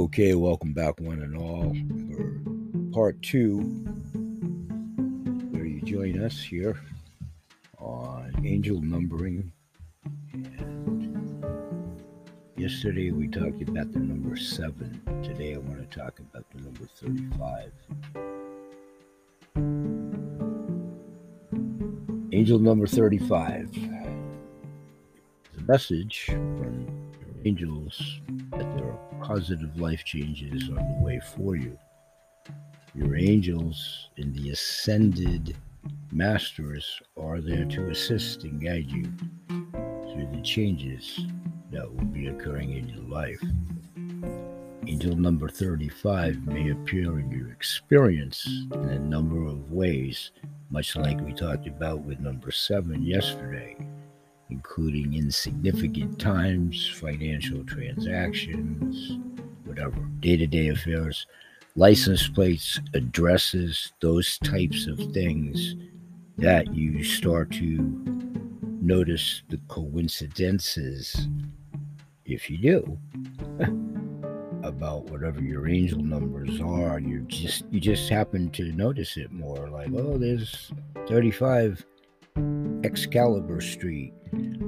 Okay, welcome back, one and all, for part two, where you join us here on angel numbering. And yesterday we talked about the number seven. Today I want to talk about the number 35. Angel number 35. The message from angels that there are positive life changes on the way for you. Your angels and the ascended masters are there to assist and guide you through the changes that will be occurring in your life. Angel number 35 may appear in your experience in a number of ways, much like we talked about with number 7 yesterday including insignificant times, financial transactions, whatever, day to day affairs, license plates, addresses, those types of things that you start to notice the coincidences, if you do, about whatever your angel numbers are. You just you just happen to notice it more, like oh, there's 35 Excalibur Street.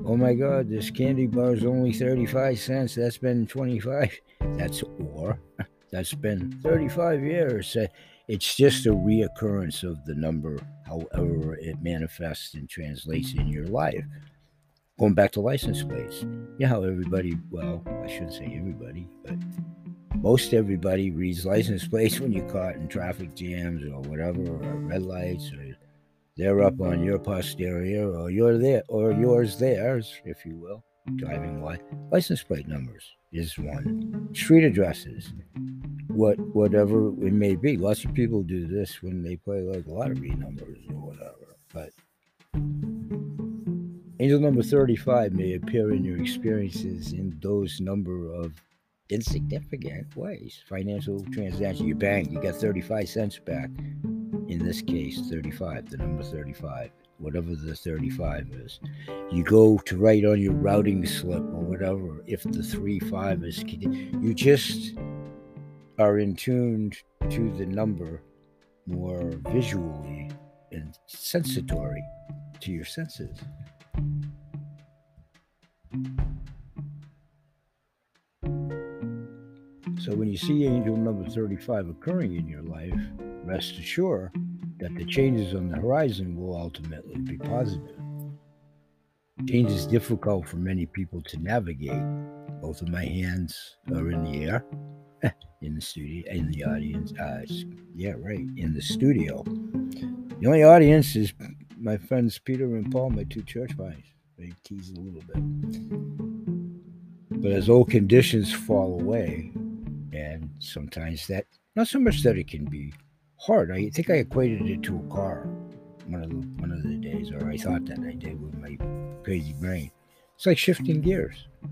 Oh my God, this candy bar is only 35 cents. That's been 25. That's or that's been 35 years. Uh, it's just a reoccurrence of the number, however it manifests and translates in your life. Going back to license plates. Yeah, how everybody, well, I shouldn't say everybody, but most everybody reads license plates when you're caught in traffic jams or whatever, or red lights or they're up on mm-hmm. your posterior or you're there or yours theirs, if you will. Driving what license plate numbers is one. Street addresses, what whatever it may be. Lots of people do this when they play like lottery numbers or whatever. But angel number 35 may appear in your experiences in those number of insignificant ways. Financial transaction, your bank, you got 35 cents back in this case 35 the number 35 whatever the 35 is you go to write on your routing slip or whatever if the 35 is you just are in tuned to the number more visually and sensitory to your senses. So when you see angel number 35 occurring in your life rest assured that the changes on the horizon will ultimately be positive. Change is difficult for many people to navigate. Both of my hands are in the air, in the studio, in the audience. Uh, yeah, right, in the studio. The only audience is my friends Peter and Paul, my two church buddies. They tease a little bit. But as old conditions fall away, and sometimes that, not so much that it can be hard. I think I equated it to a car one of the one of the days, or I thought that I did with my crazy brain. It's like shifting gears.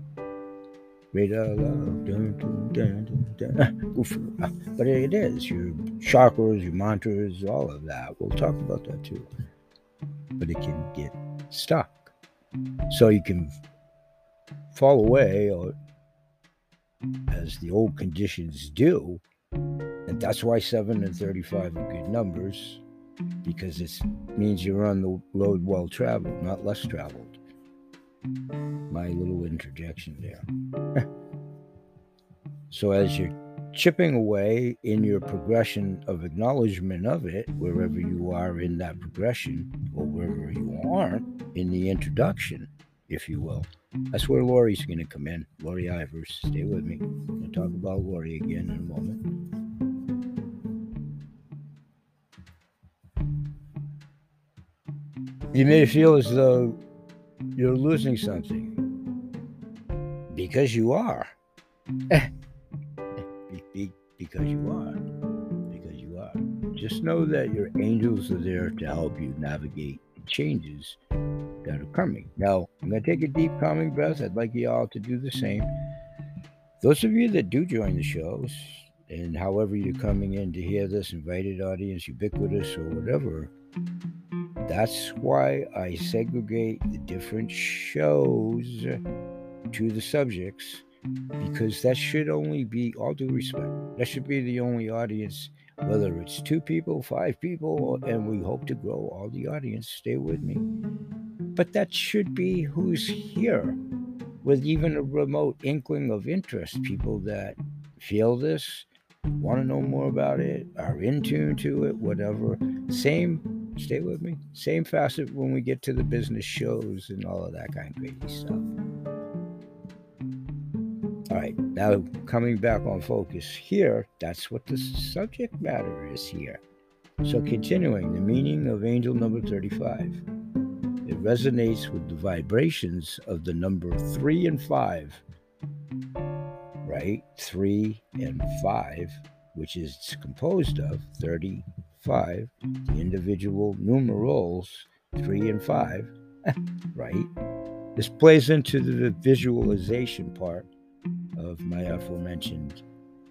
But it is your chakras, your mantras, all of that. We'll talk about that too. But it can get stuck, so you can fall away, or as the old conditions do, and that's why 7 and 35 are good numbers, because it means you're on the road well traveled, not less traveled. My little interjection there. so as you're chipping away in your progression of acknowledgement of it, wherever you are in that progression, or wherever you aren't in the introduction, if you will. That's where Lori's going to come in. Lori Ivers, stay with me. To talk about Lori again in a moment. You may feel as though you're losing something because you are. because you are. Because you are. Just know that your angels are there to help you navigate the changes that are coming. Now, I'm going to take a deep, calming breath. I'd like you all to do the same. Those of you that do join the shows, and however you're coming in to hear this, invited audience, ubiquitous, or whatever, that's why I segregate the different shows to the subjects because that should only be all due respect. That should be the only audience, whether it's two people, five people, and we hope to grow all the audience. Stay with me. But that should be who's here with even a remote inkling of interest. People that feel this, want to know more about it, are in tune to it, whatever. Same, stay with me, same facet when we get to the business shows and all of that kind of crazy stuff. All right, now coming back on focus here, that's what the subject matter is here. So, continuing, the meaning of angel number 35. It resonates with the vibrations of the number three and five, right? Three and five, which is composed of 35, the individual numerals three and five, right? This plays into the visualization part of my aforementioned,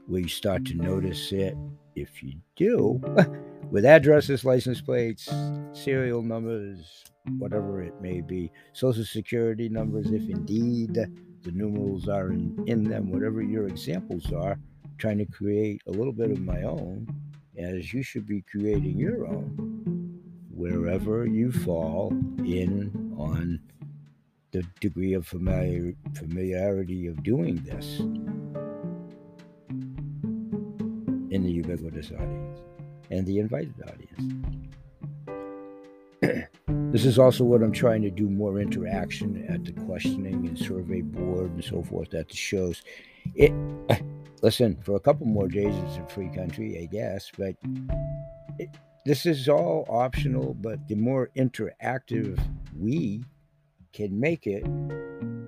where you start to notice it if you do, with addresses, license plates, serial numbers, whatever it may be, social security numbers, if indeed the numerals are in, in them, whatever your examples are, trying to create a little bit of my own, as you should be creating your own, wherever you fall in on the degree of familiar, familiarity of doing this in the ubiquitous audience and the invited audience. this is also what I'm trying to do more interaction at the questioning and survey board and so forth at the shows. It listen for a couple more days. It's a free country, I guess, but it, this is all optional. But the more interactive we can make it,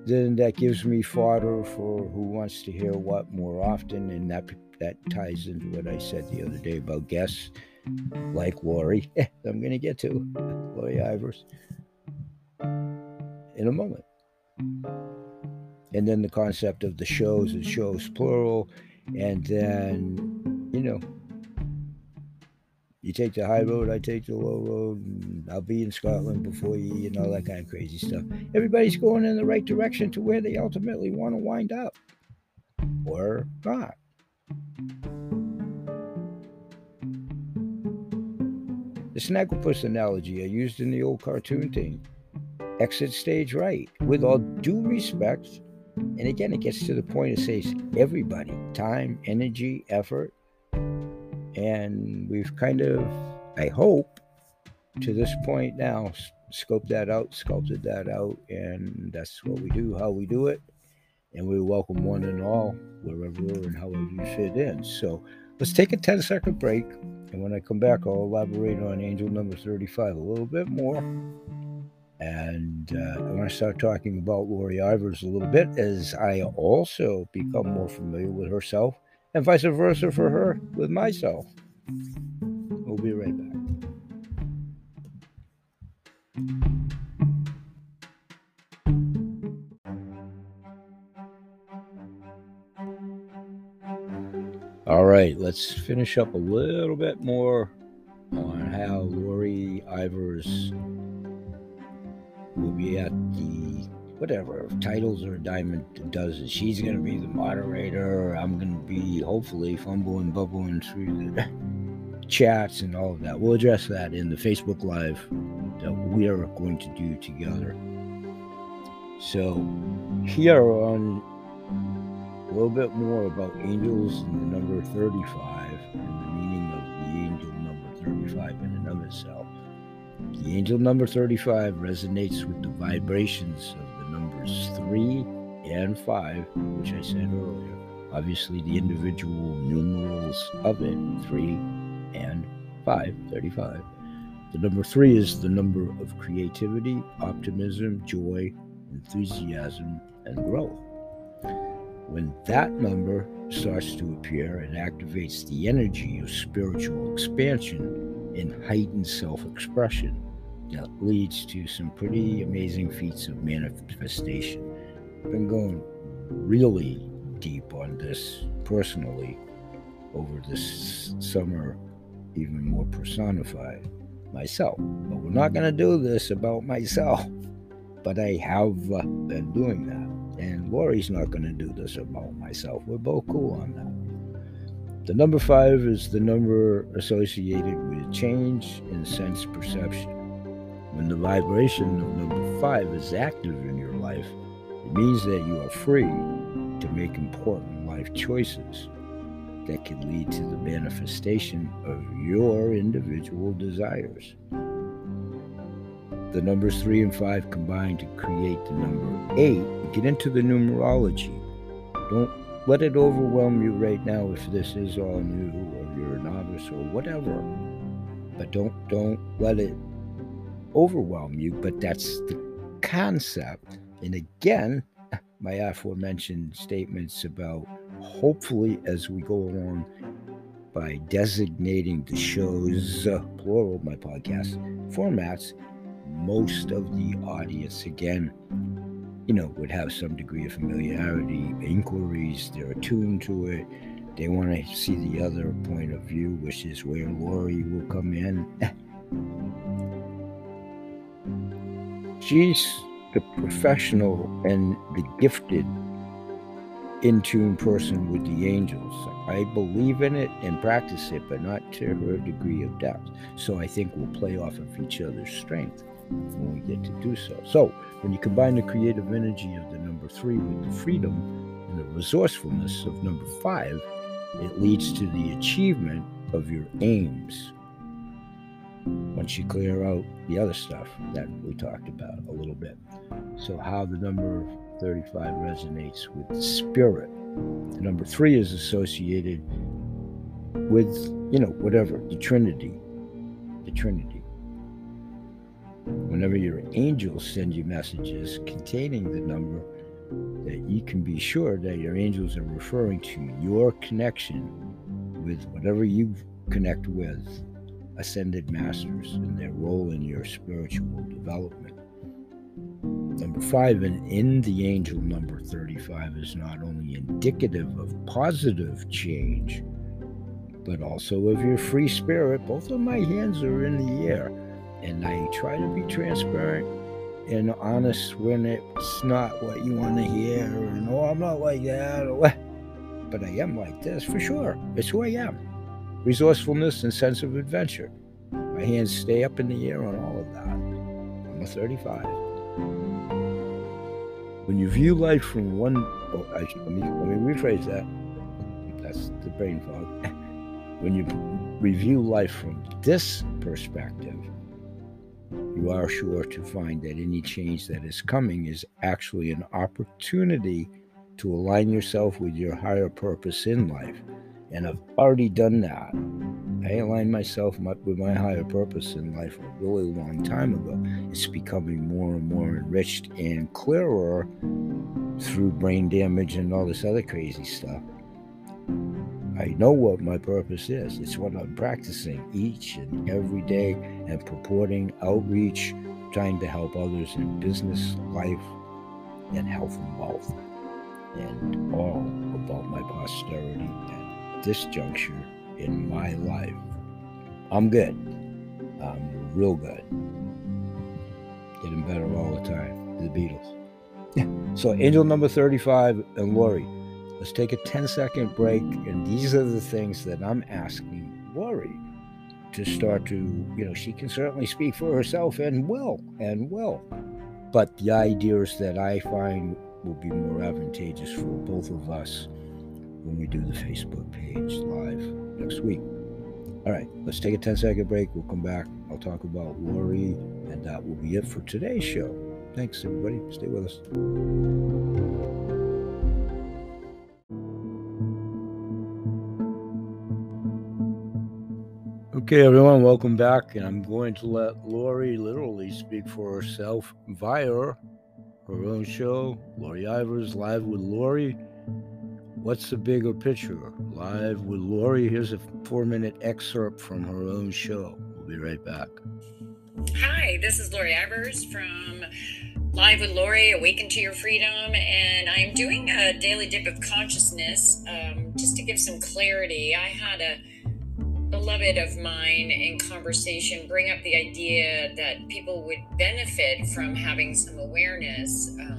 then that gives me fodder for who wants to hear what more often, and that that ties into what I said the other day about guests like Lori. I'm going to get to Lori Ivers in a moment. And then the concept of the shows and shows plural, and then you know you take the high road, I take the low road, I'll be in Scotland before you, and all that kind of crazy stuff. Everybody's going in the right direction to where they ultimately want to wind up, or not. The Snagglepuss analogy I used in the old cartoon thing exit stage right, with all due respect. And again, it gets to the point it says everybody, time, energy, effort, and we've kind of, I hope, to this point now, scoped that out, sculpted that out, and that's what we do, how we do it. And we welcome one and all, wherever and however you fit in. So let's take a 10 second break. And when I come back, I'll elaborate on angel number 35 a little bit more. And uh, I want to start talking about Lori Ivers a little bit as I also become more familiar with herself and vice versa for her with myself. We'll be right back. All right, let's finish up a little bit more on how Lori Ivers will be at the whatever titles or diamond does it. She's gonna be the moderator. I'm gonna be hopefully fumbling, bubbling through the chats and all of that. We'll address that in the Facebook Live that we are going to do together. So here on a little bit more about angels and the number 35 The angel number 35 resonates with the vibrations of the numbers 3 and 5, which I said earlier. Obviously, the individual numerals of it 3 and 5, 35. The number 3 is the number of creativity, optimism, joy, enthusiasm, and growth. When that number starts to appear, it activates the energy of spiritual expansion and heightened self expression that leads to some pretty amazing feats of manifestation. I've been going really deep on this personally over this summer, even more personified myself. But we're not going to do this about myself. But I have uh, been doing that. And Lori's not going to do this about myself. We're both cool on that. The number five is the number associated with change in sense perception. When the vibration of number five is active in your life, it means that you are free to make important life choices that can lead to the manifestation of your individual desires. The numbers three and five combine to create the number eight. Get into the numerology. Don't let it overwhelm you right now if this is all new or you're a novice or whatever. But don't don't let it overwhelm you. But that's the concept. And again, my aforementioned statements about hopefully as we go along by designating the shows, uh, plural, my podcast formats, most of the audience, again, you know, would have some degree of familiarity, inquiries, they're attuned to it. They want to see the other point of view, which is where Lori will come in. She's the professional and the gifted in tune person with the angels. I believe in it and practice it, but not to her degree of depth. So I think we'll play off of each other's strength when we get to do so. So when you combine the creative energy of the number three with the freedom and the resourcefulness of number five, it leads to the achievement of your aims. Once you clear out the other stuff that we talked about a little bit. So, how the number 35 resonates with spirit. The number three is associated with, you know, whatever, the Trinity. The Trinity. Whenever your angels send you messages containing the number, that you can be sure that your angels are referring to your connection with whatever you connect with ascended masters and their role in your spiritual development. Number five, and in the angel number 35 is not only indicative of positive change, but also of your free spirit. Both of my hands are in the air, and I try to be transparent and honest when it's not what you want to hear, and oh, I'm not like that. But I am like this for sure. It's who I am. Resourcefulness and sense of adventure. My hands stay up in the air on all of that. I'm a 35. When you view life from one, oh, I, let, me, let me rephrase that. That's the brain fog. when you review life from this perspective, you are sure to find that any change that is coming is actually an opportunity to align yourself with your higher purpose in life. And I've already done that. I aligned myself with my higher purpose in life a really long time ago. It's becoming more and more enriched and clearer through brain damage and all this other crazy stuff. I know what my purpose is. It's what I'm practicing each and every day and purporting outreach, trying to help others in business, life, and health and wealth, and all about my posterity at this juncture in my life. I'm good. I'm real good. Getting better all the time. The Beatles. Yeah. so, angel number 35 and Lori. Let's take a 10 second break. And these are the things that I'm asking Lori to start to, you know, she can certainly speak for herself and will, and will. But the ideas that I find will be more advantageous for both of us when we do the Facebook page live next week. All right, let's take a 10 second break. We'll come back. I'll talk about Lori, and that will be it for today's show. Thanks, everybody. Stay with us. Okay, everyone, welcome back. And I'm going to let Lori literally speak for herself via her own show, Lori Ivers Live with Lori. What's the bigger picture? Live with Lori. Here's a four minute excerpt from her own show. We'll be right back. Hi, this is Lori Ivers from Live with Lori, Awaken to Your Freedom, and I'm doing a daily dip of consciousness um, just to give some clarity. I had a beloved of mine in conversation bring up the idea that people would benefit from having some awareness. Um,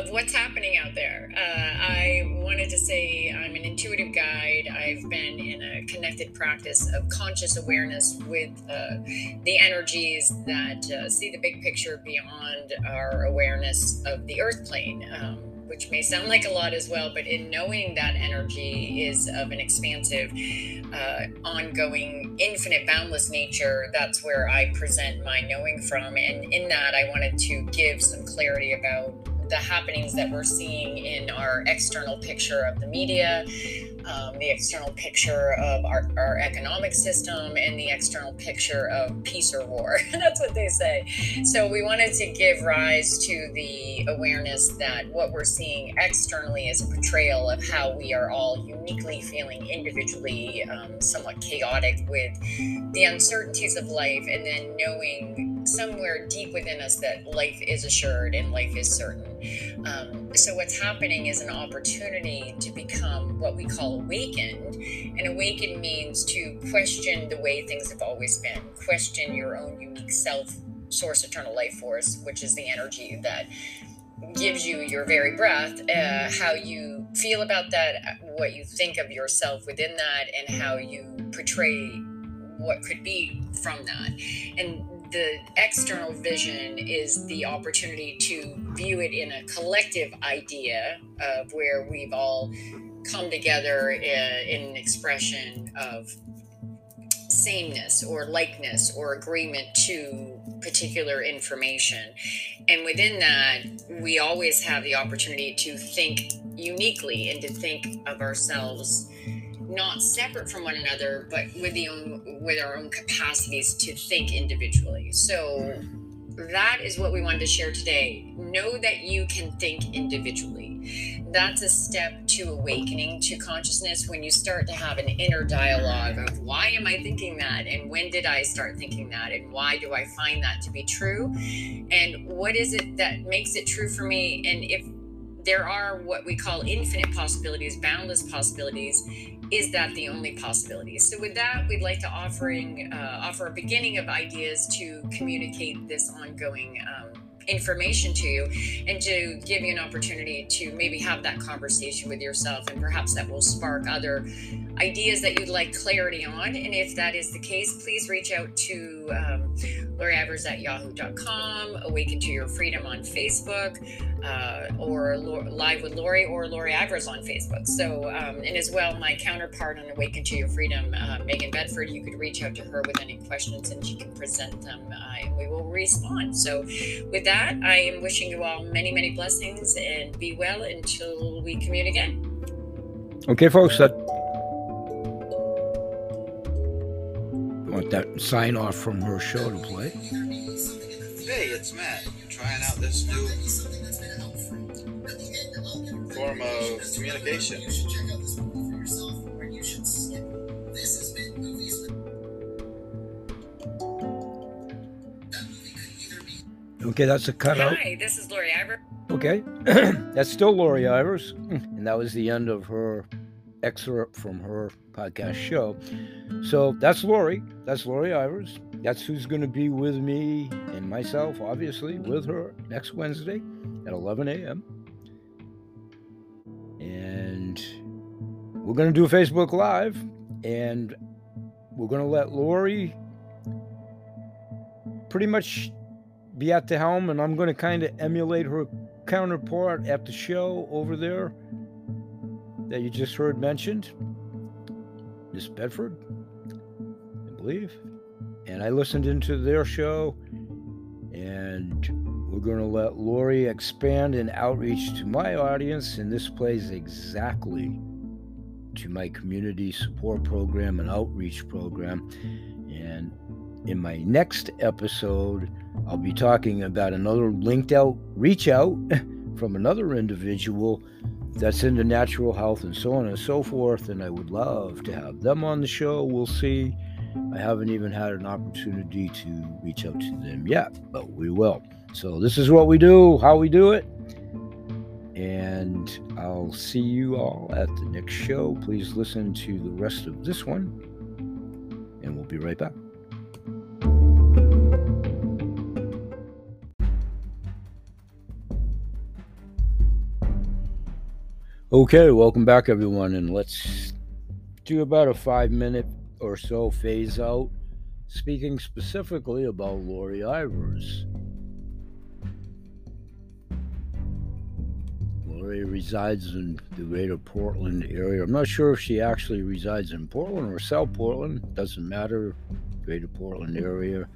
of what's happening out there. Uh, I wanted to say I'm an intuitive guide. I've been in a connected practice of conscious awareness with uh, the energies that uh, see the big picture beyond our awareness of the earth plane. Um, which may sound like a lot as well, but in knowing that energy is of an expansive, uh, ongoing, infinite, boundless nature, that's where I present my knowing from. And in that, I wanted to give some clarity about the happenings that we're seeing in our external picture of the media, um, the external picture of our, our economic system, and the external picture of peace or war. That's what they say. So we wanted to give rise to the awareness that what we're seeing externally is a portrayal of how we are all uniquely feeling individually um, somewhat chaotic with the uncertainties of life, and then knowing somewhere deep within us that life is assured and life is certain. Um, so, what's happening is an opportunity to become what we call awakened. And awakened means to question the way things have always been, question your own unique self, source, eternal life force, which is the energy that gives you your very breath, uh, how you feel about that, what you think of yourself within that, and how you portray what could be from that. And the external vision is the opportunity to view it in a collective idea of where we've all come together in, in an expression of sameness or likeness or agreement to particular information. And within that, we always have the opportunity to think uniquely and to think of ourselves not separate from one another, but with the own with our own capacities to think individually. So that is what we wanted to share today. Know that you can think individually. That's a step to awakening to consciousness when you start to have an inner dialogue of why am I thinking that? And when did I start thinking that? And why do I find that to be true? And what is it that makes it true for me? And if there are what we call infinite possibilities, boundless possibilities, is that the only possibility? So with that, we'd like to offering uh, offer a beginning of ideas to communicate this ongoing um, information to you and to give you an opportunity to maybe have that conversation with yourself and perhaps that will spark other ideas that you'd like clarity on and if that is the case please reach out to um, Lori Ivers at yahoo.com, Awaken to Your Freedom on Facebook, uh, or Live with Lori or Lori Ivers on Facebook. So, um, and as well, my counterpart on Awaken to Your Freedom, uh, Megan Bedford, you could reach out to her with any questions and she can present them uh, and we will respond. So, with that, I am wishing you all many, many blessings and be well until we commune again. Okay, folks, that want that sign off from her show to play. Hey, it's Matt. Trying out this new form of communication. Okay, that's a cutout. Hi, this is Lori Ivers. Okay, that's still Lori Ivers, and that was the end of her excerpt from her podcast show. Mm-hmm. So that's Lori. That's Lori Ivers. That's who's going to be with me and myself, obviously, with her next Wednesday at 11 a.m. And we're going to do a Facebook Live, and we're going to let Lori pretty much be at the helm, and I'm going to kind of emulate her counterpart at the show over there that you just heard mentioned, Miss Bedford, I believe. And I listened into their show, and we're going to let Lori expand and outreach to my audience, and this plays exactly to my community support program and outreach program. And in my next episode, I'll be talking about another linked out reach out from another individual that's into natural health and so on and so forth. And I would love to have them on the show. We'll see. I haven't even had an opportunity to reach out to them yet, but we will. So, this is what we do, how we do it. And I'll see you all at the next show. Please listen to the rest of this one, and we'll be right back. Okay, welcome back, everyone, and let's do about a five minute or so phase out, speaking specifically about Lori Ivers. Lori resides in the greater Portland area. I'm not sure if she actually resides in Portland or South Portland, doesn't matter, greater Portland area.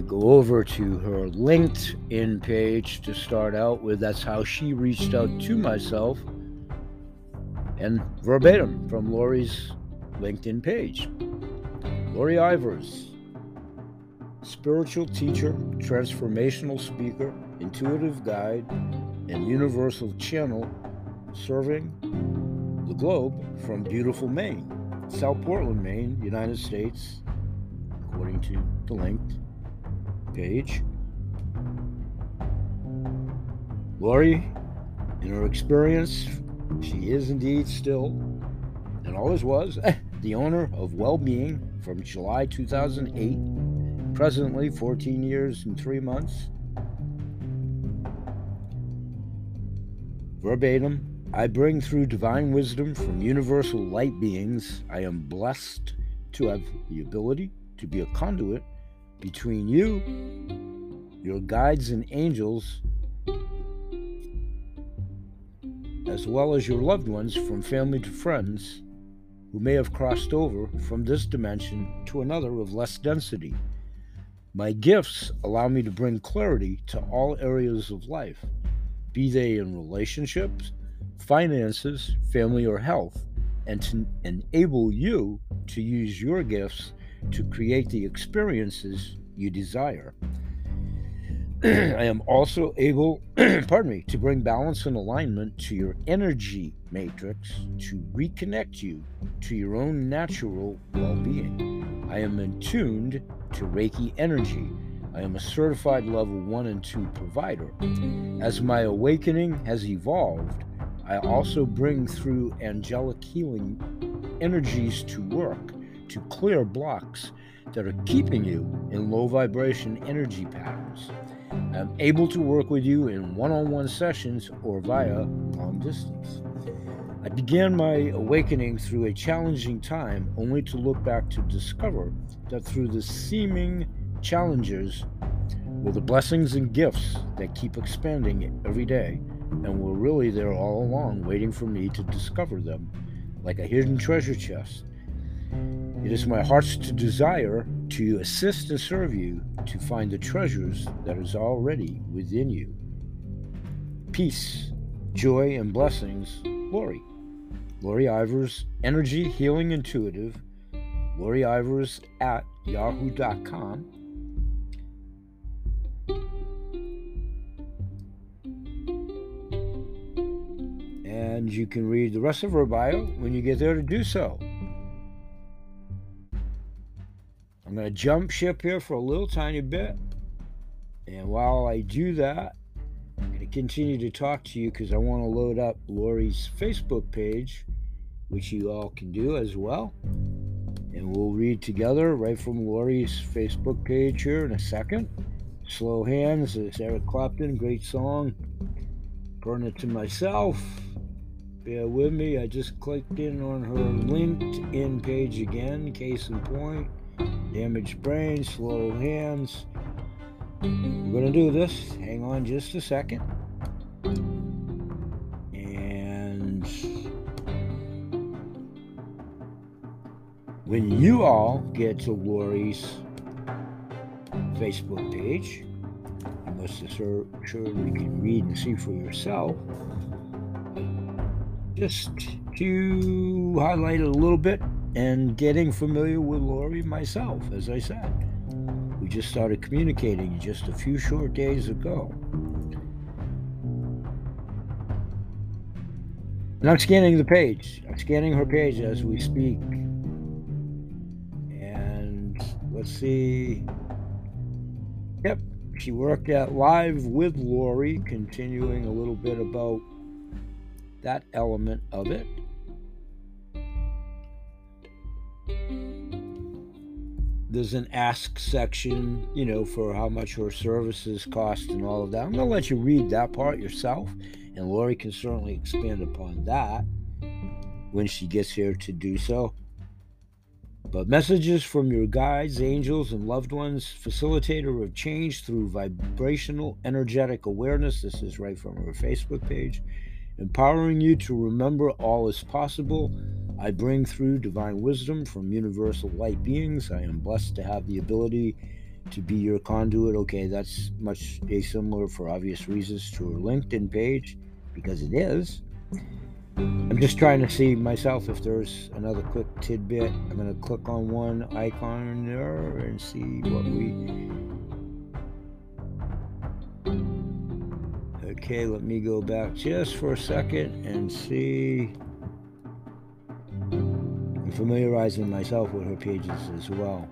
To go over to her LinkedIn page to start out with. That's how she reached out to myself. And verbatim from Lori's LinkedIn page. Lori Ivers, spiritual teacher, transformational speaker, intuitive guide, and universal channel serving the globe from beautiful Maine, South Portland, Maine, United States, according to the link page. Lori, in her experience, she is indeed still, and always was, the owner of Well Being from July 2008, presently 14 years and three months. Verbatim, I bring through divine wisdom from universal light beings. I am blessed to have the ability to be a conduit between you, your guides and angels, as well as your loved ones from family to friends who may have crossed over from this dimension to another of less density. My gifts allow me to bring clarity to all areas of life, be they in relationships, finances, family, or health, and to enable you to use your gifts to create the experiences you desire. I am also able, pardon me, to bring balance and alignment to your energy matrix to reconnect you to your own natural well being. I am attuned to Reiki energy. I am a certified level 1 and 2 provider. As my awakening has evolved, I also bring through angelic healing energies to work to clear blocks that are keeping you in low vibration energy patterns. I'm able to work with you in one on one sessions or via long distance. I began my awakening through a challenging time, only to look back to discover that through the seeming challenges were the blessings and gifts that keep expanding every day and were really there all along, waiting for me to discover them like a hidden treasure chest it is my heart's desire to assist and serve you to find the treasures that is already within you. Peace, joy, and blessings, Lori. Lori Ivers, Energy Healing Intuitive, Lori Ivers at yahoo.com. And you can read the rest of her bio when you get there to do so. I'm going to jump ship here for a little tiny bit. And while I do that, I'm going to continue to talk to you because I want to load up Lori's Facebook page, which you all can do as well. And we'll read together right from Lori's Facebook page here in a second. Slow Hands, it's Eric Clapton, great song. Burn it to myself. Bear with me, I just clicked in on her LinkedIn page again, case in point damaged brain, slow hands. We're going to do this. Hang on just a second. And when you all get to Lori's Facebook page, you must assure, sure you can read and see for yourself. Just to highlight it a little bit, and getting familiar with Lori myself, as I said. We just started communicating just a few short days ago. And I'm scanning the page. I'm scanning her page as we speak. And let's see. Yep, she worked at Live with Lori, continuing a little bit about that element of it. There's an ask section, you know, for how much her services cost and all of that. I'm going to let you read that part yourself. And Lori can certainly expand upon that when she gets here to do so. But messages from your guides, angels, and loved ones, facilitator of change through vibrational energetic awareness. This is right from her Facebook page. Empowering you to remember all is possible. I bring through divine wisdom from universal light beings. I am blessed to have the ability to be your conduit. Okay, that's much similar for obvious reasons to her LinkedIn page because it is. I'm just trying to see myself if there's another quick tidbit. I'm going to click on one icon there and see what we. Okay, let me go back just for a second and see. I'm familiarizing myself with her pages as well.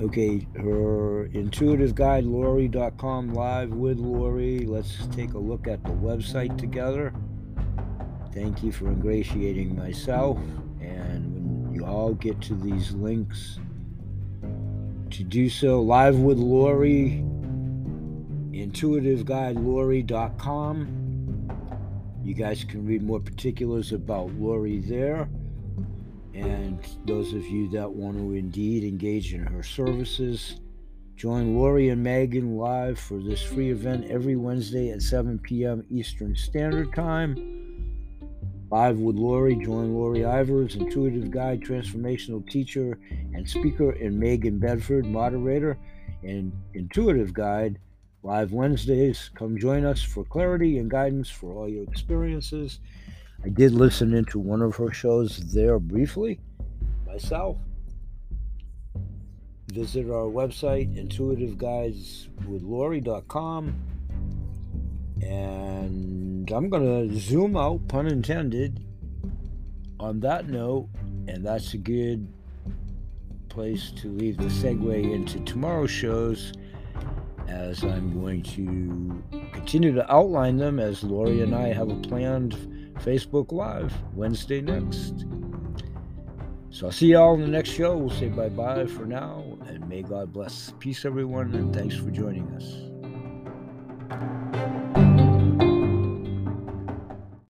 Okay, her intuitive guide, Lori.com, live with Lori. Let's take a look at the website together. Thank you for ingratiating myself. And when you all get to these links, to do so, live with Lori, intuitive guide, Lori.com. You guys can read more particulars about Lori there. And those of you that want to indeed engage in her services, join Lori and Megan live for this free event every Wednesday at 7 p.m. Eastern Standard Time. Live with Lori, join Lori Ivers, intuitive guide, transformational teacher, and speaker, and Megan Bedford, moderator and intuitive guide. Live Wednesdays. Come join us for clarity and guidance for all your experiences. I did listen into one of her shows there briefly myself. Visit our website, intuitiveguideswithlori.com. And I'm going to zoom out, pun intended, on that note. And that's a good place to leave the segue into tomorrow's shows as I'm going to continue to outline them as Lori and I have a planned Facebook Live Wednesday next. So I'll see y'all in the next show. We'll say bye bye for now, and may God bless. Peace, everyone, and thanks for joining us.